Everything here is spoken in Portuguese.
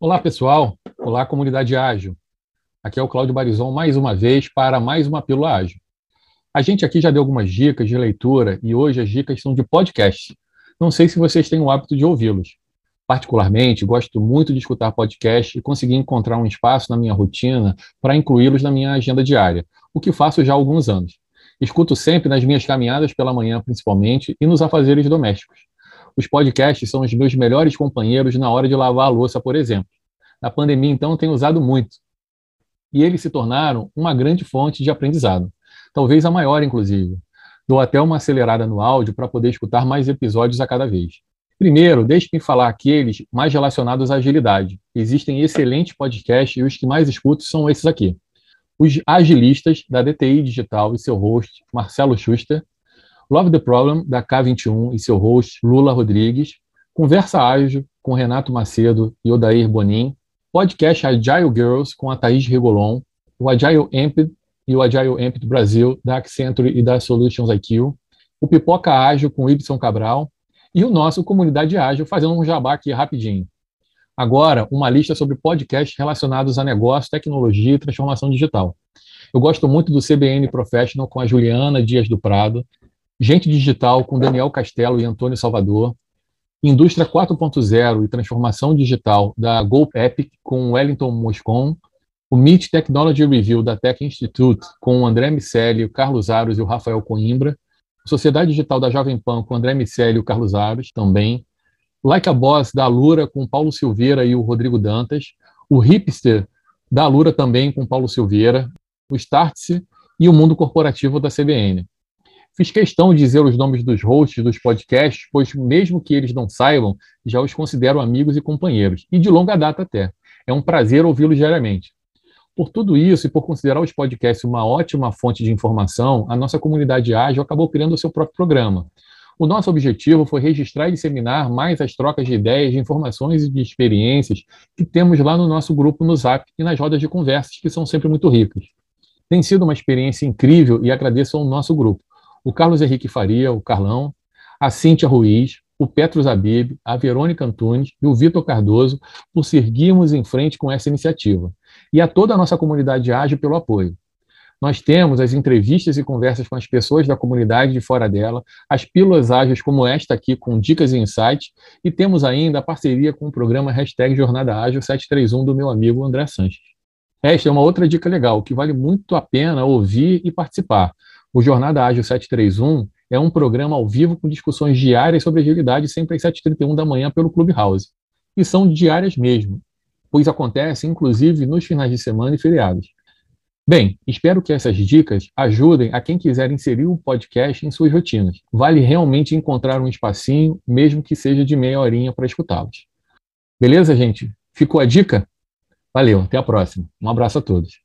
Olá, pessoal. Olá, comunidade ágil. Aqui é o Cláudio Barizon mais uma vez para mais uma pílula ágil. A gente aqui já deu algumas dicas de leitura e hoje as dicas são de podcast. Não sei se vocês têm o hábito de ouvi-los. Particularmente, gosto muito de escutar podcast e conseguir encontrar um espaço na minha rotina para incluí-los na minha agenda diária, o que faço já há alguns anos. Escuto sempre nas minhas caminhadas pela manhã, principalmente, e nos afazeres domésticos. Os podcasts são os meus melhores companheiros na hora de lavar a louça, por exemplo. Na pandemia, então, tenho usado muito. E eles se tornaram uma grande fonte de aprendizado. Talvez a maior, inclusive. Dou até uma acelerada no áudio para poder escutar mais episódios a cada vez. Primeiro, deixe-me falar aqueles mais relacionados à agilidade. Existem excelentes podcasts e os que mais escuto são esses aqui. Os Agilistas, da DTI Digital e seu host, Marcelo Schuster. Love the Problem, da K21 e seu host, Lula Rodrigues. Conversa Ágil, com Renato Macedo e Odair Bonin. Podcast Agile Girls, com a Thaís Regolon. O Agile Amped e o Agile Amped Brasil, da Accenture e da Solutions IQ. O Pipoca Ágil, com Ibson Cabral. E o nosso Comunidade Ágil, fazendo um jabá aqui rapidinho. Agora, uma lista sobre podcasts relacionados a negócio, tecnologia e transformação digital. Eu gosto muito do CBN Professional com a Juliana Dias do Prado, Gente Digital com Daniel Castelo e Antônio Salvador, Indústria 4.0 e Transformação Digital da Go Epic com Wellington Moscon, o Meet Technology Review da Tech Institute com o André Miceli, o Carlos Aros e o Rafael Coimbra, Sociedade Digital da Jovem Pan com o André Miceli e o Carlos Aros também, Like a Boss da Alura com Paulo Silveira e o Rodrigo Dantas, o Hipster da Alura também com Paulo Silveira, o Startse e o Mundo Corporativo da CBN. Fiz questão de dizer os nomes dos hosts dos podcasts, pois mesmo que eles não saibam, já os considero amigos e companheiros, e de longa data até. É um prazer ouvi-los diariamente. Por tudo isso e por considerar os podcasts uma ótima fonte de informação, a nossa comunidade ágil acabou criando o seu próprio programa. O nosso objetivo foi registrar e disseminar mais as trocas de ideias, de informações e de experiências que temos lá no nosso grupo no Zap e nas rodas de conversas, que são sempre muito ricas. Tem sido uma experiência incrível e agradeço ao nosso grupo. O Carlos Henrique Faria, o Carlão, a Cíntia Ruiz, o Petro Zabib, a Verônica Antunes e o Vitor Cardoso por seguirmos em frente com essa iniciativa. E a toda a nossa comunidade ágil pelo apoio. Nós temos as entrevistas e conversas com as pessoas da comunidade de fora dela, as pílulas ágeis como esta aqui, com dicas e insights, e temos ainda a parceria com o programa Hashtag Jornada Ágil 731 do meu amigo André Sanches. Esta é uma outra dica legal, que vale muito a pena ouvir e participar. O Jornada Ágil 731 é um programa ao vivo com discussões diárias sobre agilidade, sempre às 7h31 da manhã pelo Clubhouse. E são diárias mesmo, pois acontecem inclusive nos finais de semana e feriados. Bem, espero que essas dicas ajudem a quem quiser inserir o podcast em suas rotinas. Vale realmente encontrar um espacinho, mesmo que seja de meia horinha, para escutá-los. Beleza, gente? Ficou a dica? Valeu, até a próxima. Um abraço a todos.